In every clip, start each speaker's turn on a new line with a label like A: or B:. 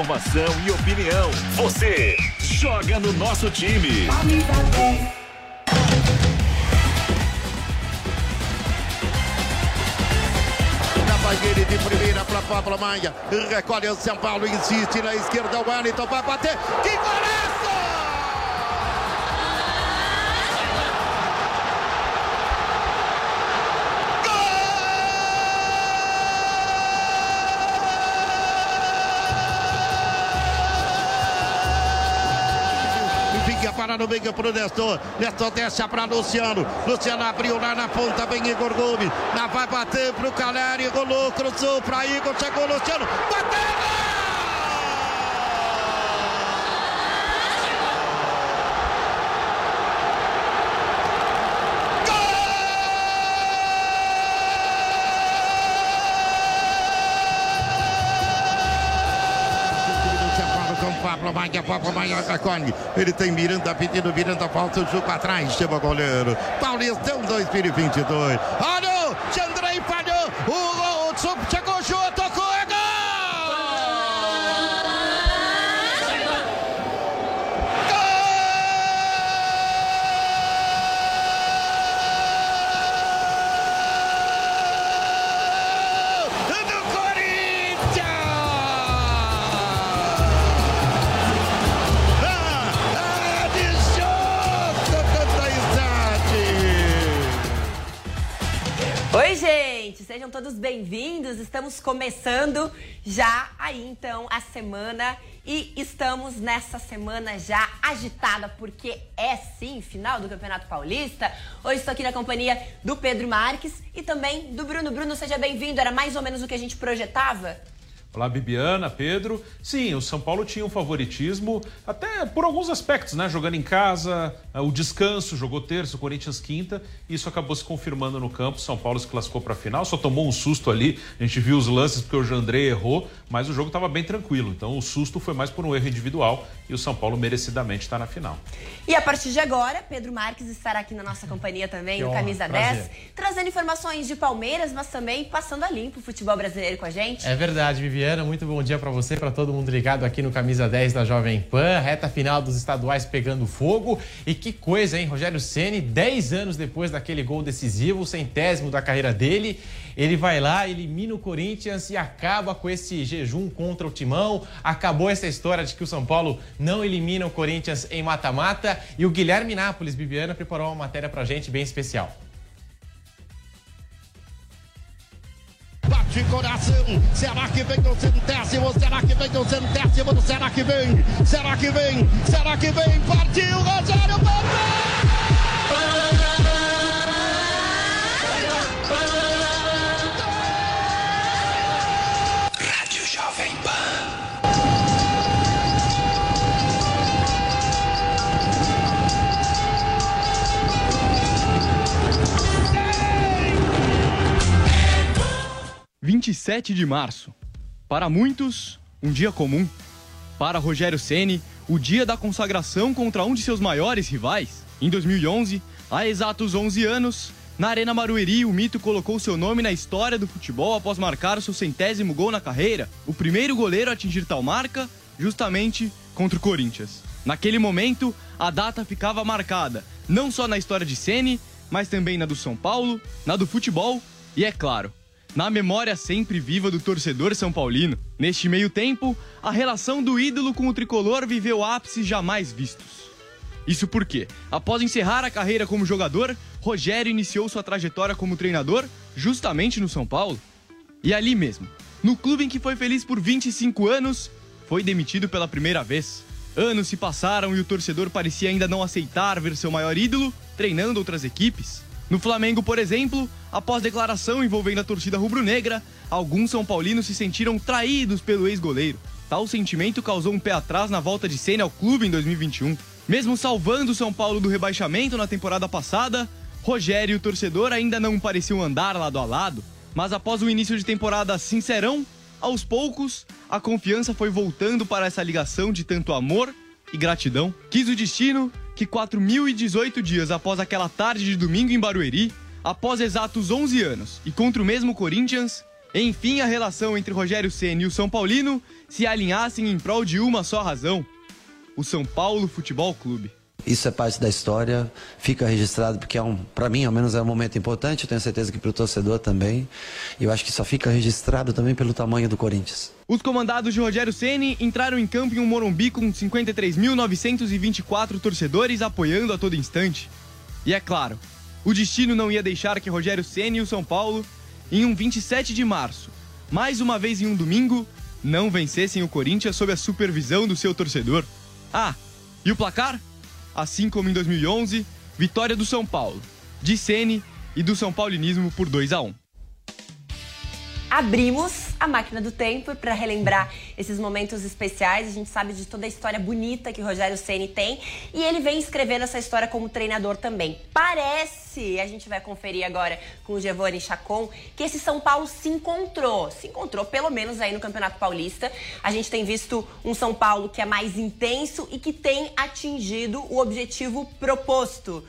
A: Informação e opinião. Você joga no nosso time.
B: Bagueire de primeira para Pablo Maia. Recolhe o São Paulo, insiste na esquerda. O Wellington vai bater. Que golaço! No meio pro Nestor. Nestor deixa para Luciano. Luciano abriu lá na ponta, vem Igor Gomes. Na vai bater pro Caleri. Rolou, cruzou para Igor. Chegou Luciano. Bateu! Com Pablo Maia, Pablo Maia recolhe. Ele tem Miranda pedindo, Miranda falta o jogo atrás, chama o goleiro. Paulistão 2022. Olha,
C: bem-vindos. Estamos começando já aí então a semana e estamos nessa semana já agitada porque é sim final do Campeonato Paulista. Hoje estou aqui na companhia do Pedro Marques e também do Bruno. Bruno, seja bem-vindo. Era mais ou menos o que a gente projetava?
D: Olá, Bibiana, Pedro. Sim, o São Paulo tinha um favoritismo, até por alguns aspectos, né? Jogando em casa, eh, o descanso, jogou terça, o Corinthians quinta. Isso acabou se confirmando no campo. São Paulo se classificou para a final, só tomou um susto ali. A gente viu os lances porque o Jandrei errou, mas o jogo estava bem tranquilo. Então o susto foi mais por um erro individual e o São Paulo merecidamente está na final.
C: E a partir de agora, Pedro Marques estará aqui na nossa companhia também,
E: Que
C: no
E: honra,
C: Camisa
E: prazer.
C: 10, trazendo informações de Palmeiras, mas também passando a limpo o futebol brasileiro com a gente.
E: É verdade, Viviana. Muito bom dia pra você, pra todo mundo ligado aqui no Camisa 10 da Jovem Pan. Reta final dos estaduais pegando fogo. E que coisa, hein? Rogério Ceni, 10 anos depois daquele gol decisivo, centésimo da carreira dele, ele vai lá, elimina o Corinthians e acaba com esse jejum contra o Timão. Acabou essa história de que o São Paulo não elimina o Corinthians em mata-mata. E o Guilherme Nápoles, Viviana, preparou uma matéria pra gente bem especial.
B: Bate coração, será que vem o centésimo? Será que vem o centésimo? Será que vem? Será que vem? Será que vem? Partiu, Rogério
A: Rádio
F: 27 de março. Para muitos, um dia comum. Para Rogério Ceni, o dia da consagração contra um de seus maiores rivais. Em 2011, há exatos 11 anos, na Arena Marueri, o mito colocou seu nome na história do futebol após marcar seu centésimo gol na carreira. O primeiro goleiro a atingir tal marca, justamente contra o Corinthians. Naquele momento, a data ficava marcada, não só na história de Ceni, mas também na do São Paulo, na do futebol e, é claro, na memória sempre viva do torcedor são paulino. Neste meio tempo, a relação do ídolo com o tricolor viveu ápices jamais vistos. Isso porque, após encerrar a carreira como jogador, Rogério iniciou sua trajetória como treinador justamente no São Paulo. E ali mesmo, no clube em que foi feliz por 25 anos, foi demitido pela primeira vez. Anos se passaram e o torcedor parecia ainda não aceitar ver seu maior ídolo treinando outras equipes. No Flamengo, por exemplo, após declaração envolvendo a torcida rubro-negra, alguns são paulinos se sentiram traídos pelo ex-goleiro. Tal sentimento causou um pé atrás na volta de Senna ao clube em 2021. Mesmo salvando o São Paulo do rebaixamento na temporada passada, Rogério e o torcedor ainda não pareciam andar lado a lado. Mas após o início de temporada sincerão, aos poucos, a confiança foi voltando para essa ligação de tanto amor e gratidão. Quis o destino que 4.018 dias após aquela tarde de domingo em Barueri, após exatos 11 anos e contra o mesmo Corinthians, enfim a relação entre Rogério Ceni e o São Paulino se alinhassem em prol de uma só razão: o São Paulo Futebol Clube.
G: Isso é parte da história, fica registrado porque é um, para mim, ao menos é um momento importante, tenho certeza que para o torcedor também. E eu acho que só fica registrado também pelo tamanho do Corinthians.
F: Os comandados de Rogério Ceni entraram em campo em um Morumbi com 53.924 torcedores apoiando a todo instante. E é claro, o destino não ia deixar que Rogério Ceni e o São Paulo, em um 27 de março, mais uma vez em um domingo, não vencessem o Corinthians sob a supervisão do seu torcedor. Ah, e o placar? Assim como em 2011, vitória do São Paulo, de Sene e do São Paulinismo por 2 a 1.
C: Abrimos a máquina do tempo para relembrar esses momentos especiais. A gente sabe de toda a história bonita que o Rogério Ceni tem e ele vem escrevendo essa história como treinador também. Parece, a gente vai conferir agora com o Giovanni Chacon, que esse São Paulo se encontrou, se encontrou pelo menos aí no Campeonato Paulista. A gente tem visto um São Paulo que é mais intenso e que tem atingido o objetivo proposto.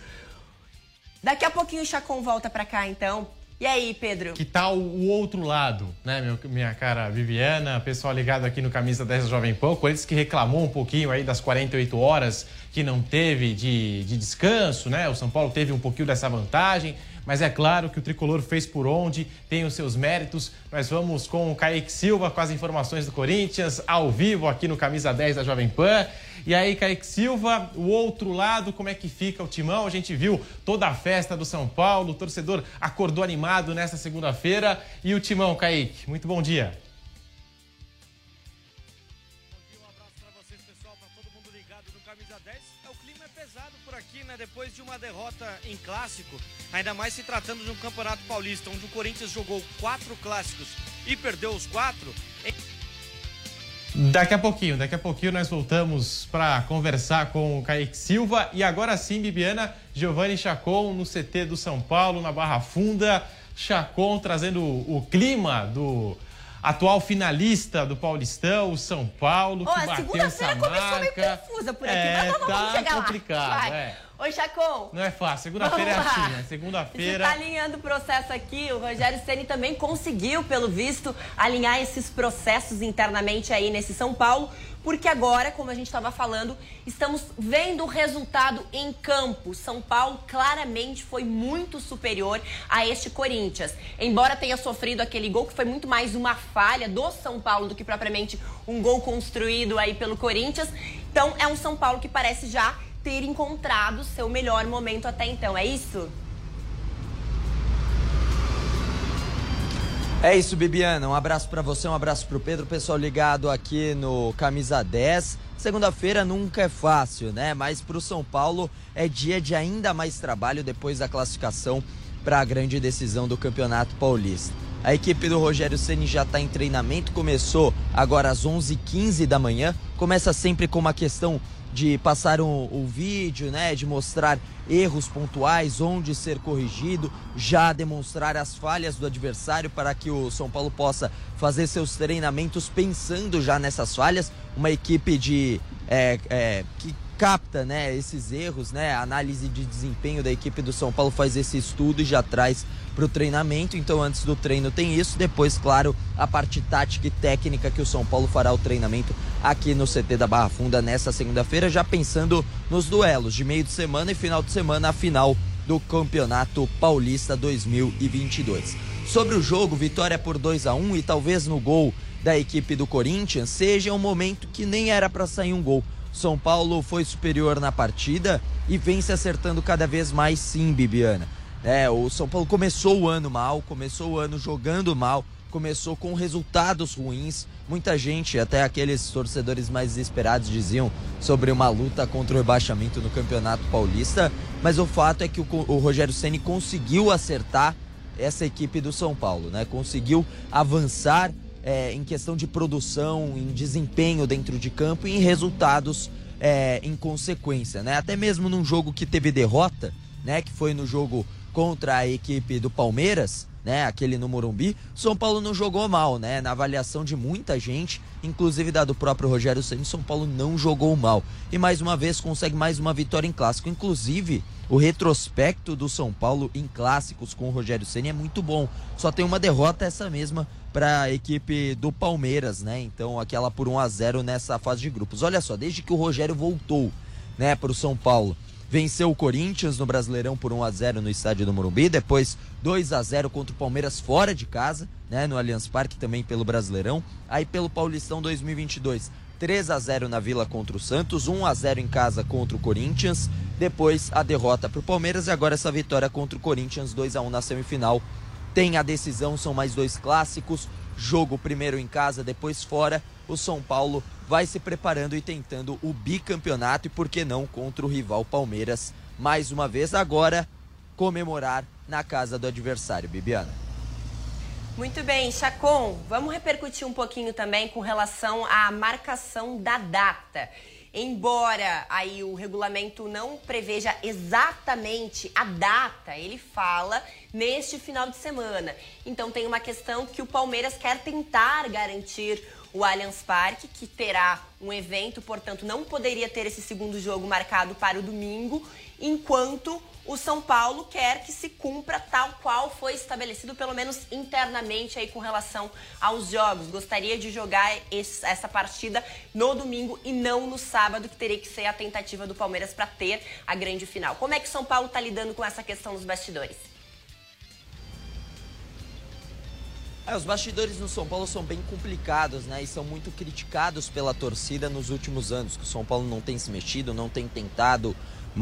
C: Daqui a pouquinho o Chacon volta para cá, então, e aí, Pedro?
E: Que tal o outro lado, né, meu, minha cara Viviana, pessoal ligado aqui no Camisa 10 Jovem Pan, Corinthians que reclamou um pouquinho aí das 48 horas que não teve de, de descanso, né? O São Paulo teve um pouquinho dessa vantagem, mas é claro que o tricolor fez por onde, tem os seus méritos. Nós vamos com o Kaique Silva com as informações do Corinthians, ao vivo aqui no Camisa 10 da Jovem Pan. E aí, Kaique Silva, o outro lado, como é que fica o timão? A gente viu toda a festa do São Paulo, o torcedor acordou animado nesta segunda-feira. E o timão, Kaique, muito bom dia.
H: Depois de uma derrota em clássico, ainda mais se tratando de um campeonato paulista, onde o Corinthians jogou quatro clássicos e perdeu os quatro.
E: Daqui a pouquinho, daqui a pouquinho nós voltamos para conversar com o Kaique Silva e agora sim, Bibiana, Giovanni Chacon no CT do São Paulo, na Barra Funda. Chacon trazendo o clima do atual finalista do Paulistão, o São Paulo, que bateu essa marca.
C: começou meio confusa por aqui,
E: é,
C: mas vamos,
E: tá
C: vamos chegar
E: complicado, É.
C: Oi, Chacon.
E: Não é fácil. Segunda-feira é assim, né? Segunda-feira.
C: Você está alinhando o processo aqui. O Rogério Ceni também conseguiu, pelo visto, alinhar esses processos internamente aí nesse São Paulo. Porque agora, como a gente estava falando, estamos vendo o resultado em campo. São Paulo claramente foi muito superior a este Corinthians. Embora tenha sofrido aquele gol que foi muito mais uma falha do São Paulo do que propriamente um gol construído aí pelo Corinthians. Então é um São Paulo que parece já ter encontrado seu melhor momento até então. É isso?
I: É isso, Bibiana. Um abraço para você, um abraço para o Pedro, pessoal ligado aqui no Camisa 10. Segunda-feira nunca é fácil, né? Mas para o São Paulo é dia de ainda mais trabalho depois da classificação para a grande decisão do Campeonato Paulista. A equipe do Rogério Ceni já está em treinamento, começou agora às 11h15 da manhã. Começa sempre com uma questão de passar o, o vídeo, né, de mostrar erros pontuais, onde ser corrigido, já demonstrar as falhas do adversário para que o São Paulo possa fazer seus treinamentos pensando já nessas falhas. Uma equipe de é, é, que capta né, esses erros, né, a análise de desempenho da equipe do São Paulo faz esse estudo e já traz para o treinamento. Então, antes do treino tem isso. Depois, claro, a parte tática e técnica que o São Paulo fará o treinamento aqui no CT da Barra Funda nesta segunda-feira, já pensando nos duelos de meio de semana e final de semana, a final do Campeonato Paulista 2022. Sobre o jogo, vitória por 2 a 1 e talvez no gol da equipe do Corinthians seja um momento que nem era para sair um gol. São Paulo foi superior na partida e vem se acertando cada vez mais sim, Bibiana. É, o São Paulo começou o ano mal, começou o ano jogando mal, começou com resultados ruins. Muita gente, até aqueles torcedores mais desesperados, diziam sobre uma luta contra o rebaixamento no Campeonato Paulista. Mas o fato é que o, o Rogério Ceni conseguiu acertar essa equipe do São Paulo, né? Conseguiu avançar é, em questão de produção, em desempenho dentro de campo e em resultados é, em consequência, né? Até mesmo num jogo que teve derrota, né? Que foi no jogo contra a equipe do Palmeiras, né, aquele no Morumbi, São Paulo não jogou mal, né? Na avaliação de muita gente, inclusive da do próprio Rogério Ceni, São Paulo não jogou mal. E mais uma vez consegue mais uma vitória em clássico. Inclusive, o retrospecto do São Paulo em clássicos com o Rogério Ceni é muito bom. Só tem uma derrota essa mesma para a equipe do Palmeiras, né? Então, aquela por 1 a 0 nessa fase de grupos. Olha só, desde que o Rogério voltou, né, para o São Paulo, venceu o Corinthians no Brasileirão por 1 a 0 no estádio do Morumbi, depois 2 a 0 contra o Palmeiras fora de casa, né, no Allianz Parque também pelo Brasileirão. Aí pelo Paulistão 2022, 3 a 0 na Vila contra o Santos, 1 a 0 em casa contra o Corinthians, depois a derrota para o Palmeiras e agora essa vitória contra o Corinthians 2 a 1 na semifinal. Tem a decisão, são mais dois clássicos, jogo primeiro em casa, depois fora. O São Paulo vai se preparando e tentando o bicampeonato e por que não contra o rival Palmeiras mais uma vez agora comemorar na casa do adversário, Bibiana.
C: Muito bem, Chacon, vamos repercutir um pouquinho também com relação à marcação da data. Embora aí o regulamento não preveja exatamente a data, ele fala neste final de semana. Então tem uma questão que o Palmeiras quer tentar garantir o Allianz Parque, que terá um evento, portanto, não poderia ter esse segundo jogo marcado para o domingo, enquanto o São Paulo quer que se cumpra tal qual foi estabelecido, pelo menos internamente, aí com relação aos jogos. Gostaria de jogar esse, essa partida no domingo e não no sábado, que teria que ser a tentativa do Palmeiras para ter a grande final. Como é que o São Paulo está lidando com essa questão dos bastidores?
I: É, os bastidores no São Paulo são bem complicados, né? E são muito criticados pela torcida nos últimos anos. Que o São Paulo não tem se mexido, não tem tentado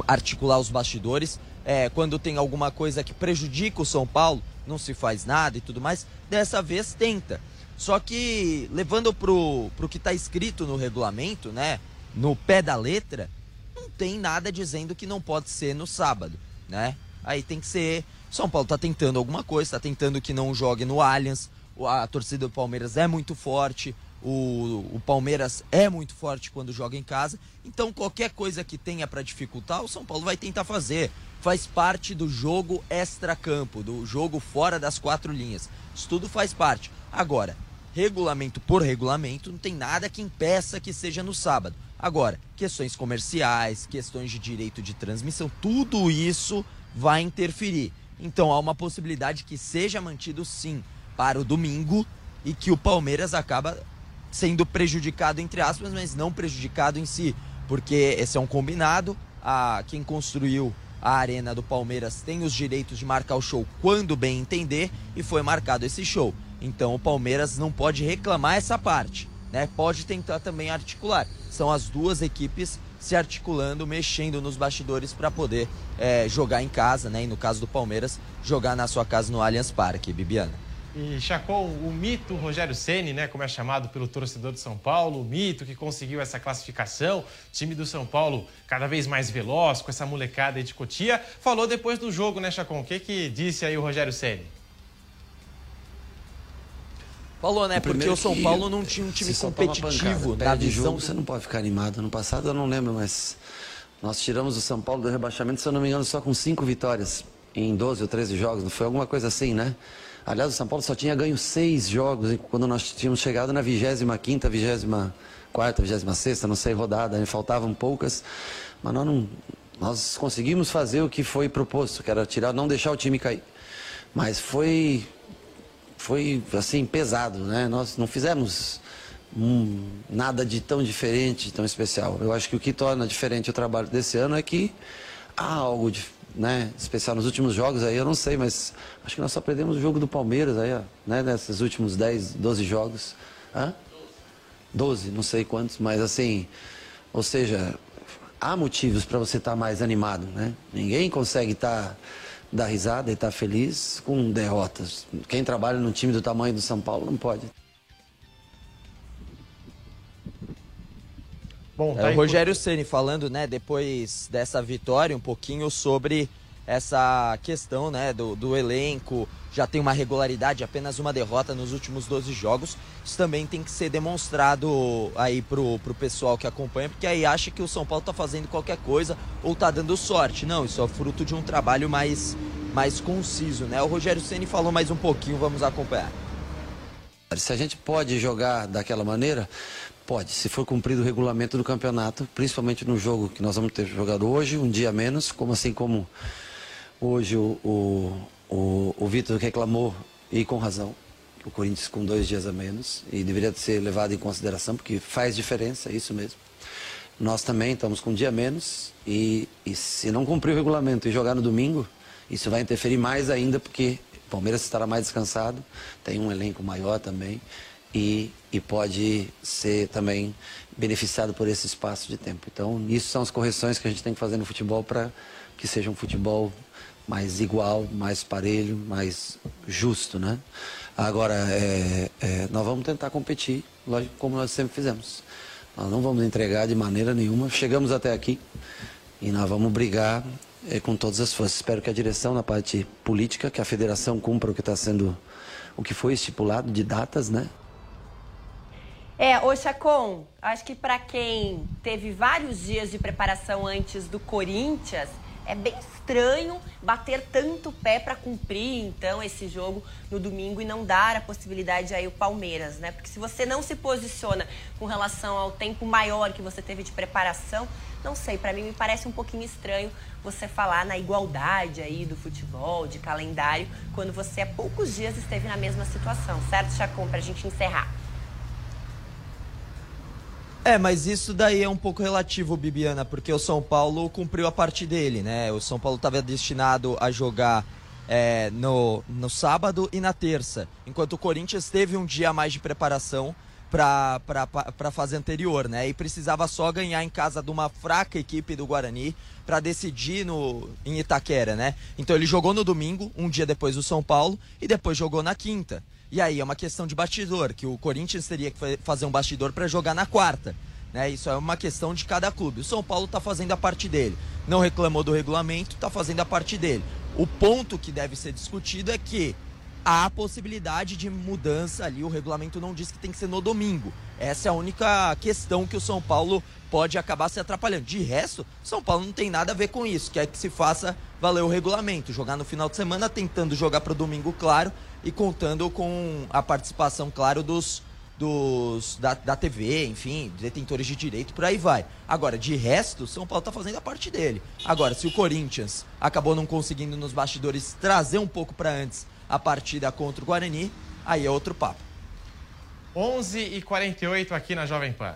I: articular os bastidores. É, quando tem alguma coisa que prejudica o São Paulo, não se faz nada e tudo mais. Dessa vez tenta. Só que levando pro, pro que está escrito no regulamento, né? No pé da letra, não tem nada dizendo que não pode ser no sábado, né? Aí tem que ser são Paulo está tentando alguma coisa, está tentando que não jogue no Allianz. A torcida do Palmeiras é muito forte. O, o Palmeiras é muito forte quando joga em casa. Então, qualquer coisa que tenha para dificultar, o São Paulo vai tentar fazer. Faz parte do jogo extra-campo, do jogo fora das quatro linhas. Isso tudo faz parte. Agora, regulamento por regulamento, não tem nada que impeça que seja no sábado. Agora, questões comerciais, questões de direito de transmissão, tudo isso vai interferir. Então há uma possibilidade que seja mantido sim para o domingo e que o Palmeiras acaba sendo prejudicado entre aspas, mas não prejudicado em si, porque esse é um combinado. A quem construiu a arena do Palmeiras tem os direitos de marcar o show quando bem entender e foi marcado esse show. Então o Palmeiras não pode reclamar essa parte, né? Pode tentar também articular. São as duas equipes se articulando, mexendo nos bastidores para poder é, jogar em casa, né? E no caso do Palmeiras, jogar na sua casa no Allianz Parque, Bibiana.
E: E Chacon, o mito Rogério Ceni, né, como é chamado pelo torcedor de São Paulo, o mito que conseguiu essa classificação, time do São Paulo cada vez mais veloz com essa molecada de Cotia, falou depois do jogo, né, Chacon? O que que disse aí o Rogério Ceni?
I: Falou, né? Porque o São Paulo não tinha um time competitivo
G: na visão. Jogo, você não pode ficar animado. No passado eu não lembro, mas nós tiramos o São Paulo do rebaixamento, se eu não me engano, só com cinco vitórias em 12 ou 13 jogos. Não foi alguma coisa assim, né? Aliás, o São Paulo só tinha ganho seis jogos quando nós tínhamos chegado na 25ª, 24ª, 26ª, não sei, rodada. Faltavam poucas, mas nós não... Nós conseguimos fazer o que foi proposto, que era tirar, não deixar o time cair. Mas foi foi assim pesado, né? Nós não fizemos hum, nada de tão diferente, tão especial. Eu acho que o que torna diferente o trabalho desse ano é que há algo de, né, especial nos últimos jogos aí, eu não sei, mas acho que nós só perdemos o jogo do Palmeiras aí, ó, né, nesses últimos 10, 12 jogos. Hã? 12, não sei quantos, mas assim, Ou seja, há motivos para você estar mais animado, né? Ninguém consegue estar dar risada e estar feliz com derrotas. Quem trabalha num time do tamanho do São Paulo não pode.
I: Bom, tá é, o Rogério Ceni falando, né, depois dessa vitória, um pouquinho sobre essa questão, né, do, do elenco, já tem uma regularidade, apenas uma derrota nos últimos 12 jogos. Isso também tem que ser demonstrado aí pro, pro pessoal que acompanha, porque aí acha que o São Paulo tá fazendo qualquer coisa ou tá dando sorte. Não, isso é fruto de um trabalho mais, mais conciso, né? O Rogério Ceni falou mais um pouquinho, vamos acompanhar.
G: Se a gente pode jogar daquela maneira, Pode, se for cumprido o regulamento do campeonato, principalmente no jogo que nós vamos ter jogado hoje, um dia menos, como assim como hoje o, o, o, o Vitor reclamou, e com razão, o Corinthians com dois dias a menos, e deveria ser levado em consideração, porque faz diferença, é isso mesmo. Nós também estamos com um dia a menos, e, e se não cumprir o regulamento e jogar no domingo, isso vai interferir mais ainda, porque o Palmeiras estará mais descansado, tem um elenco maior também e, e pode ser também beneficiado por esse espaço de tempo. Então, isso são as correções que a gente tem que fazer no futebol para que seja um futebol mais igual, mais parelho, mais justo, né? Agora, é, é, nós vamos tentar competir, lógico, como nós sempre fizemos. Nós não vamos entregar de maneira nenhuma. Chegamos até aqui e nós vamos brigar é, com todas as forças. Espero que a direção, na parte política, que a federação cumpra o que está sendo, o que foi estipulado de datas, né?
C: É, ô Chacon, acho que para quem teve vários dias de preparação antes do Corinthians, é bem estranho bater tanto pé para cumprir então esse jogo no domingo e não dar a possibilidade aí o Palmeiras, né? Porque se você não se posiciona com relação ao tempo maior que você teve de preparação, não sei, para mim me parece um pouquinho estranho você falar na igualdade aí do futebol, de calendário, quando você há poucos dias esteve na mesma situação, certo, Chacon, para a gente encerrar?
I: É, mas isso daí é um pouco relativo, Bibiana, porque o São Paulo cumpriu a parte dele, né? O São Paulo estava destinado a jogar é, no, no sábado e na terça, enquanto o Corinthians teve um dia a mais de preparação para a fase anterior, né? E precisava só ganhar em casa de uma fraca equipe do Guarani para decidir no, em Itaquera, né? Então ele jogou no domingo, um dia depois do São Paulo, e depois jogou na quinta. E aí é uma questão de bastidor, que o Corinthians teria que fazer um bastidor para jogar na quarta. Né? Isso é uma questão de cada clube. O São Paulo está fazendo a parte dele. Não reclamou do regulamento, está fazendo a parte dele. O ponto que deve ser discutido é que há possibilidade de mudança ali. O regulamento não diz que tem que ser no domingo. Essa é a única questão que o São Paulo pode acabar se atrapalhando. De resto, São Paulo não tem nada a ver com isso. Quer que se faça valer o regulamento. Jogar no final de semana, tentando jogar para o domingo, claro, e contando com a participação, claro, dos, dos da, da TV, enfim, detentores de direito, por aí vai. Agora, de resto, São Paulo está fazendo a parte dele. Agora, se o Corinthians acabou não conseguindo nos bastidores trazer um pouco para antes a partida contra o Guarani, aí é outro papo.
E: 11 e 48 aqui na Jovem Pan.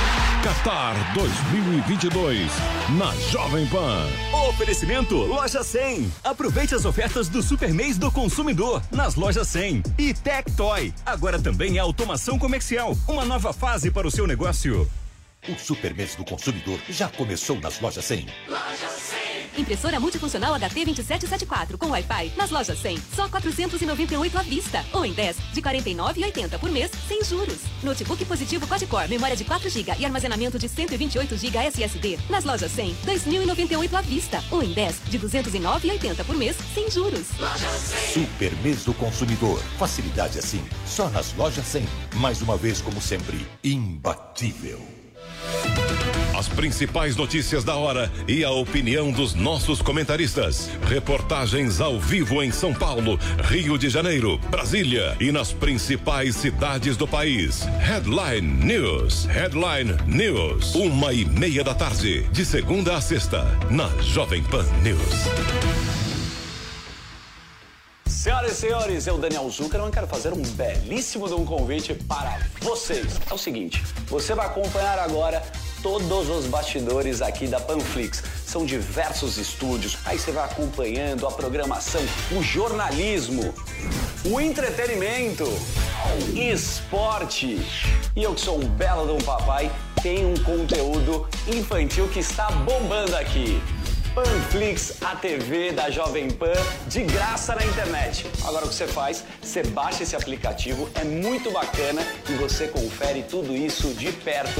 A: Qatar 2022 na Jovem Pan.
J: Oferecimento Loja 100. Aproveite as ofertas do Super Mês do Consumidor nas lojas 100 e Tectoy. Agora também é automação comercial, uma nova fase para o seu negócio.
A: O Super Mês do Consumidor já começou nas lojas 100.
K: Loja 100. Impressora multifuncional HT2774 com Wi-Fi nas lojas 100, só 498 à vista. Ou em 10, de 49,80 por mês, sem juros. Notebook positivo quad-core, memória de 4 GB e armazenamento de 128 GB SSD. Nas lojas 100, 2.098 à vista. Ou em 10, de 209,80 por mês, sem juros.
A: Super mês do consumidor. Facilidade assim, só nas lojas 100. Mais uma vez, como sempre, imbatível. As principais notícias da hora e a opinião dos nossos comentaristas. Reportagens ao vivo em São Paulo, Rio de Janeiro, Brasília e nas principais cidades do país. Headline News. Headline News. Uma e meia da tarde, de segunda a sexta, na Jovem Pan News.
L: Senhoras e senhores, eu, Daniel Zuckerman, quero fazer um belíssimo um convite para vocês. É o seguinte, você vai acompanhar agora todos os bastidores aqui da Panflix. São diversos estúdios, aí você vai acompanhando a programação, o jornalismo, o entretenimento, esporte. E eu que sou um belo de um papai, tenho um conteúdo infantil que está bombando aqui. Panflix, a TV da Jovem Pan, de graça na internet. Agora o que você faz? Você baixa esse aplicativo, é muito bacana e você confere tudo isso de perto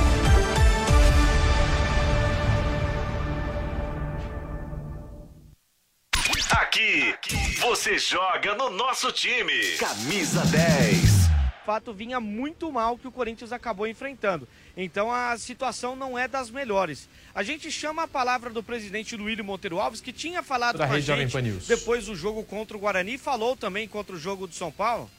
J: Você joga no nosso time. Camisa 10
H: fato vinha muito mal que o Corinthians acabou enfrentando. Então a situação não é das melhores. A gente chama a palavra do presidente Luílio Monteiro Alves, que tinha falado
E: da
H: com a gente depois do jogo contra o Guarani, falou também contra o jogo do São Paulo.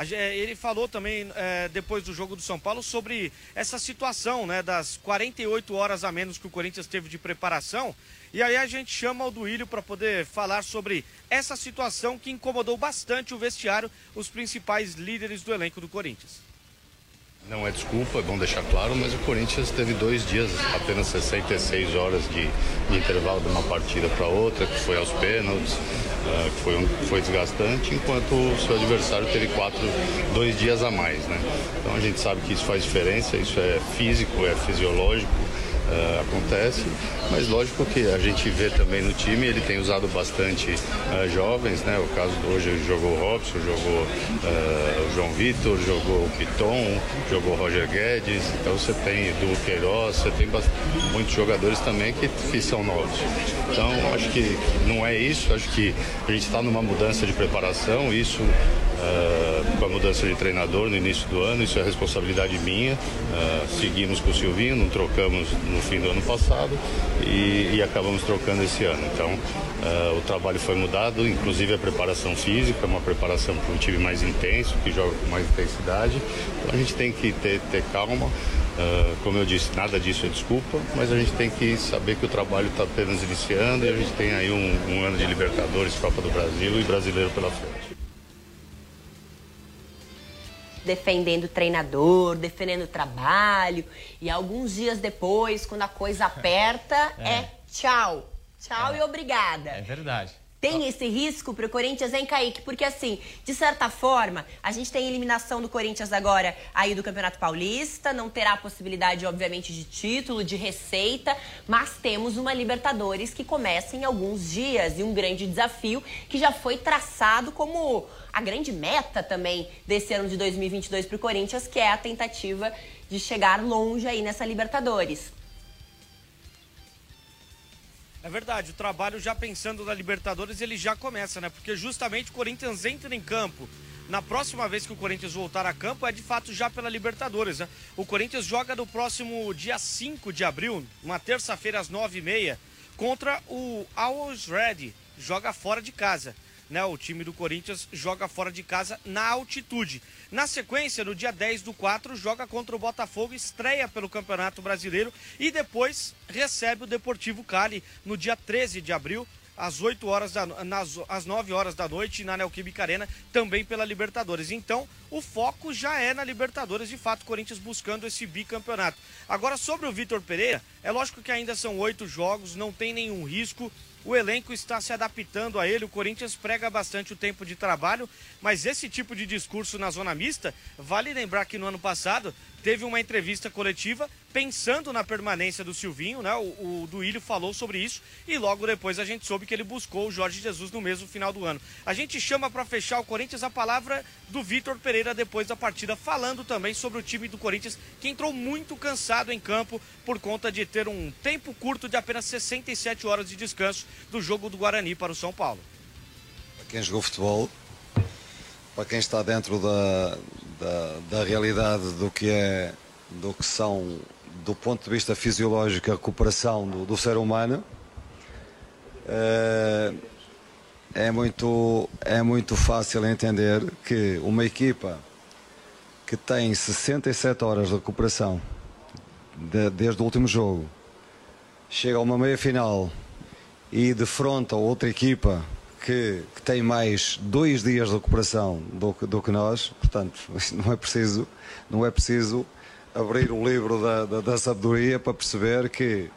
H: Ele falou também é, depois do jogo do São Paulo sobre essa situação, né, das 48 horas a menos que o Corinthians teve de preparação. E aí a gente chama o Duílio para poder falar sobre essa situação que incomodou bastante o vestiário, os principais líderes do elenco do Corinthians.
M: Não é desculpa, é bom deixar claro, mas o Corinthians teve dois dias, apenas 66 horas de, de intervalo de uma partida para outra, que foi aos pênaltis, uh, que foi, um, foi desgastante, enquanto o seu adversário teve quatro, dois dias a mais, né? Então a gente sabe que isso faz diferença, isso é físico, é fisiológico, uh, acontece, mas lógico que a gente vê também no time, ele tem usado bastante uh, jovens, né? O caso de hoje jogou o Robson, jogou uh, o João Vitor, jogou o Piton, jogou o Roger Guedes, então você tem do Queiroz, você tem muitos jogadores também que, são novos. Então acho que não é isso, acho que a gente está numa mudança de preparação, isso uh, com a mudança de treinador no início do ano, isso é responsabilidade minha. Uh, seguimos com o Silvinho, não trocamos no fim do ano passado e, e acabamos trocando esse ano. Então uh, o trabalho foi mudado, inclusive a preparação física, uma preparação para um time mais intenso, que joga com mais intensidade. Então a gente tem que ter, ter calma. Uh, como eu disse, nada disso é desculpa, mas a gente tem que saber que o trabalho está apenas iniciando e a gente tem aí um, um ano de Libertadores, Copa do Brasil e Brasileiro pela frente
C: defendendo o treinador, defendendo o trabalho. E alguns dias depois, quando a coisa aperta, é, é tchau. Tchau é. e obrigada.
E: É verdade.
C: Tem esse risco para o Corinthians, hein, Kaique? Porque, assim, de certa forma, a gente tem a eliminação do Corinthians agora aí do Campeonato Paulista, não terá a possibilidade, obviamente, de título, de receita, mas temos uma Libertadores que começa em alguns dias e um grande desafio que já foi traçado como a grande meta também desse ano de 2022 para o Corinthians, que é a tentativa de chegar longe aí nessa Libertadores.
H: É verdade, o trabalho já pensando na Libertadores, ele já começa, né? Porque justamente o Corinthians entra em campo. Na próxima vez que o Corinthians voltar a campo, é de fato já pela Libertadores, né? O Corinthians joga no próximo dia 5 de abril, uma terça-feira às 9h30, contra o Always Ready. Joga fora de casa né? O time do Corinthians joga fora de casa na altitude. Na sequência, no dia 10 do 4, joga contra o Botafogo, estreia pelo Campeonato Brasileiro e depois recebe o Deportivo Cali no dia 13 de abril às 8 horas da nas, às 9 horas da noite na Neoquímica Arena, também pela Libertadores. Então, o foco já é na Libertadores, de fato, Corinthians buscando esse bicampeonato. Agora, sobre o Vitor Pereira, é lógico que ainda são oito jogos, não tem nenhum risco. O elenco está se adaptando a ele. O Corinthians prega bastante o tempo de trabalho, mas esse tipo de discurso na zona mista, vale lembrar que no ano passado teve uma entrevista coletiva pensando na permanência do Silvinho, né? O, o Duílio falou sobre isso e logo depois a gente soube que ele buscou o Jorge Jesus no mesmo final do ano. A gente chama para fechar o Corinthians a palavra do Vitor Pereira depois da partida, falando também sobre o time do Corinthians que entrou muito cansado em campo por conta de ter um tempo curto de apenas 67 horas de descanso do jogo do Guarani para o São Paulo.
N: Para quem jogou futebol, para quem está dentro da, da, da realidade do que é do que são do ponto de vista fisiológico a recuperação do, do ser humano é, é muito é muito fácil entender que uma equipa que tem 67 horas de recuperação de, desde o último jogo chega a uma meia final e defronta outra equipa que, que, tem mais dois dias de recuperação do, do que nós, portanto, não é preciso, não é preciso abrir o livro da, da, da sabedoria para perceber que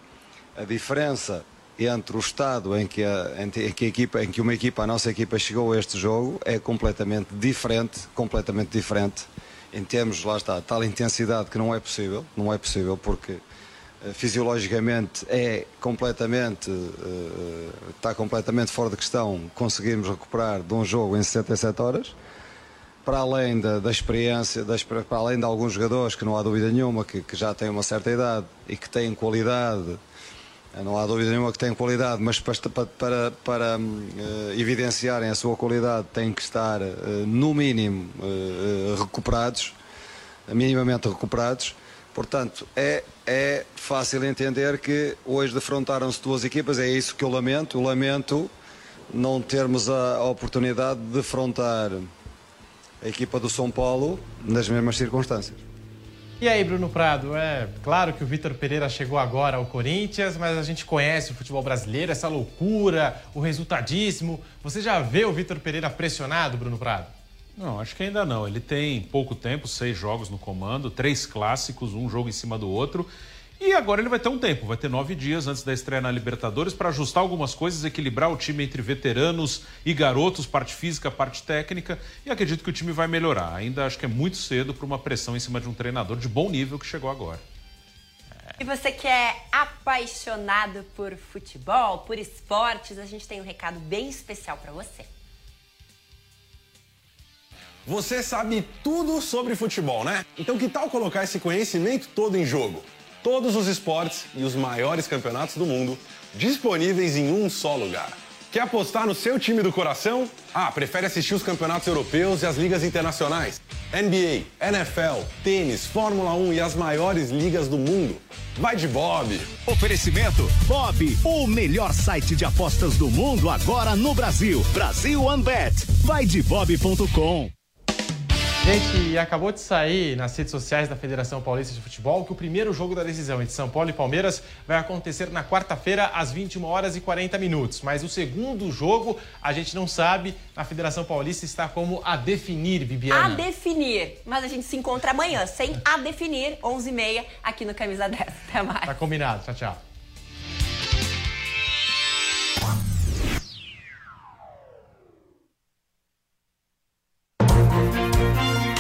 N: a diferença entre o estado em que, a, em, que a equipa, em que uma equipa, a nossa equipa chegou a este jogo é completamente diferente, completamente diferente em termos, lá está, tal intensidade que não é possível, não é possível porque eh, fisiologicamente é completamente uh, está completamente fora de questão conseguirmos recuperar de um jogo em 67 horas para além da, da experiência das, para além de alguns jogadores que não há dúvida nenhuma que, que, já têm uma certa idade e que têm qualidade eh, não há dúvida nenhuma que têm qualidade mas para, para, para uh, evidenciarem a sua qualidade têm que estar uh, no mínimo recuperados minimamente recuperados Portanto, é, é fácil entender que hoje defrontaram-se duas equipas, é isso que eu lamento. Eu lamento não termos a, a oportunidade de defrontar a equipa do São Paulo nas mesmas circunstâncias.
E: E aí, Bruno Prado, é claro que o Vitor Pereira chegou agora ao Corinthians, mas a gente conhece o futebol brasileiro, essa loucura, o resultadíssimo. Você já vê o Vitor Pereira pressionado, Bruno Prado?
D: Não, acho que ainda não. Ele tem pouco tempo, seis jogos no comando, três clássicos, um jogo em cima do outro. E agora ele vai ter um tempo, vai ter nove dias antes da estreia na Libertadores para ajustar algumas coisas, equilibrar o time entre veteranos e garotos, parte física, parte técnica. E acredito que o time vai melhorar. Ainda acho que é muito cedo para uma pressão em cima de um treinador de bom nível que chegou agora.
C: E você que é apaixonado por futebol, por esportes, a gente tem um recado bem especial para você.
O: Você sabe tudo sobre futebol, né? Então que tal colocar esse conhecimento todo em jogo? Todos os esportes e os maiores campeonatos do mundo disponíveis em um só lugar. Quer apostar no seu time do coração? Ah, prefere assistir os campeonatos europeus e as ligas internacionais? NBA, NFL, tênis, Fórmula 1 e as maiores ligas do mundo? Vai de Bob!
J: Oferecimento Bob, o melhor site de apostas do mundo agora no Brasil. Brasil OneBet. Vai de bob.com.
E: Gente, acabou de sair nas redes sociais da Federação Paulista de Futebol que o primeiro jogo da decisão entre São Paulo e Palmeiras vai acontecer na quarta-feira, às 21 horas e 40 minutos. Mas o segundo jogo, a gente não sabe. A Federação Paulista está como a definir, Bibiana.
C: A definir. Mas a gente se encontra amanhã, sem a definir, 11h30, aqui no Camisa 10. Até mais.
E: Tá combinado. Tchau, tchau.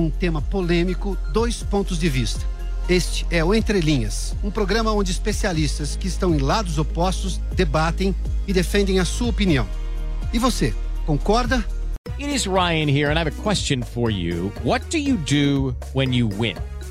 P: um tema polêmico, dois pontos de vista. Este é o Entre Linhas, um programa onde especialistas que estão em lados opostos debatem e defendem a sua opinião. E você, concorda?
Q: It is Ryan here, and I have a question for you. What do you do when you win?